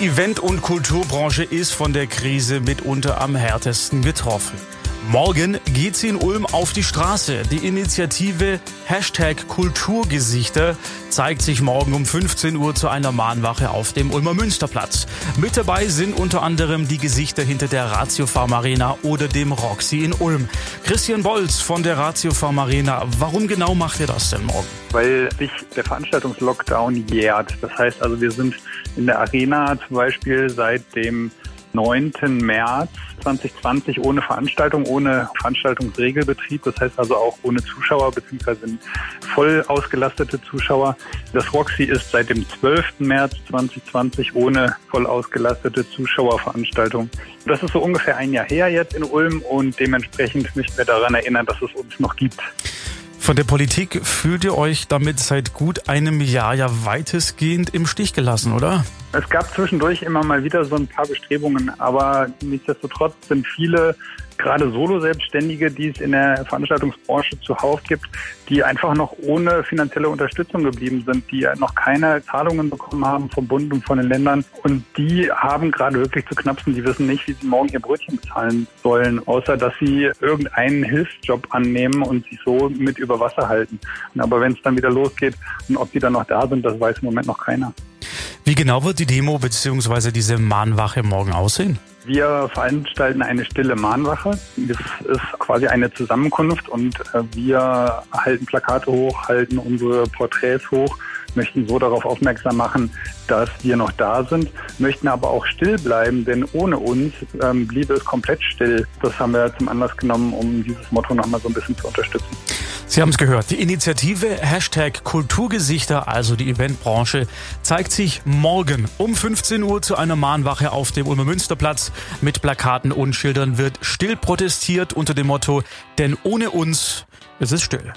Die Event- und Kulturbranche ist von der Krise mitunter am härtesten getroffen. Morgen geht sie in Ulm auf die Straße. Die Initiative Hashtag Kulturgesichter zeigt sich morgen um 15 Uhr zu einer Mahnwache auf dem Ulmer Münsterplatz. Mit dabei sind unter anderem die Gesichter hinter der Ratio Farm Arena oder dem Roxy in Ulm. Christian Bolz von der Ratio Farm Arena, warum genau macht ihr das denn morgen? Weil sich der Veranstaltungslockdown jährt. Das heißt also, wir sind in der Arena zum Beispiel seit dem 9. März 2020 ohne Veranstaltung, ohne Veranstaltungsregelbetrieb, das heißt also auch ohne Zuschauer bzw. voll ausgelastete Zuschauer. Das Roxy ist seit dem 12. März 2020 ohne voll ausgelastete Zuschauerveranstaltung. Das ist so ungefähr ein Jahr her jetzt in Ulm und dementsprechend möchten wir daran erinnern, dass es uns noch gibt. Von der Politik fühlt ihr euch damit seit gut einem Jahr ja weitestgehend im Stich gelassen, oder? Es gab zwischendurch immer mal wieder so ein paar Bestrebungen, aber nichtsdestotrotz sind viele gerade Solo-Selbstständige, die es in der Veranstaltungsbranche zuhauf gibt, die einfach noch ohne finanzielle Unterstützung geblieben sind, die noch keine Zahlungen bekommen haben vom Bund und von den Ländern. Und die haben gerade wirklich zu knapsen. Die wissen nicht, wie sie morgen ihr Brötchen bezahlen sollen, außer dass sie irgendeinen Hilfsjob annehmen und sich so mit über Wasser halten. Aber wenn es dann wieder losgeht und ob die dann noch da sind, das weiß im Moment noch keiner. Wie genau wird die Demo bzw. diese Mahnwache morgen aussehen? Wir veranstalten eine stille Mahnwache. Das ist quasi eine Zusammenkunft und äh, wir halten Plakate hoch, halten unsere Porträts hoch, möchten so darauf aufmerksam machen, dass wir noch da sind, möchten aber auch still bleiben, denn ohne uns ähm, bliebe es komplett still. Das haben wir zum Anlass genommen, um dieses Motto nochmal so ein bisschen zu unterstützen. Sie haben es gehört. Die Initiative Hashtag Kulturgesichter, also die Eventbranche, zeigt sich morgen um 15 Uhr zu einer Mahnwache auf dem Ulmer Münsterplatz. Mit Plakaten und Schildern wird still protestiert unter dem Motto, denn ohne uns ist es still.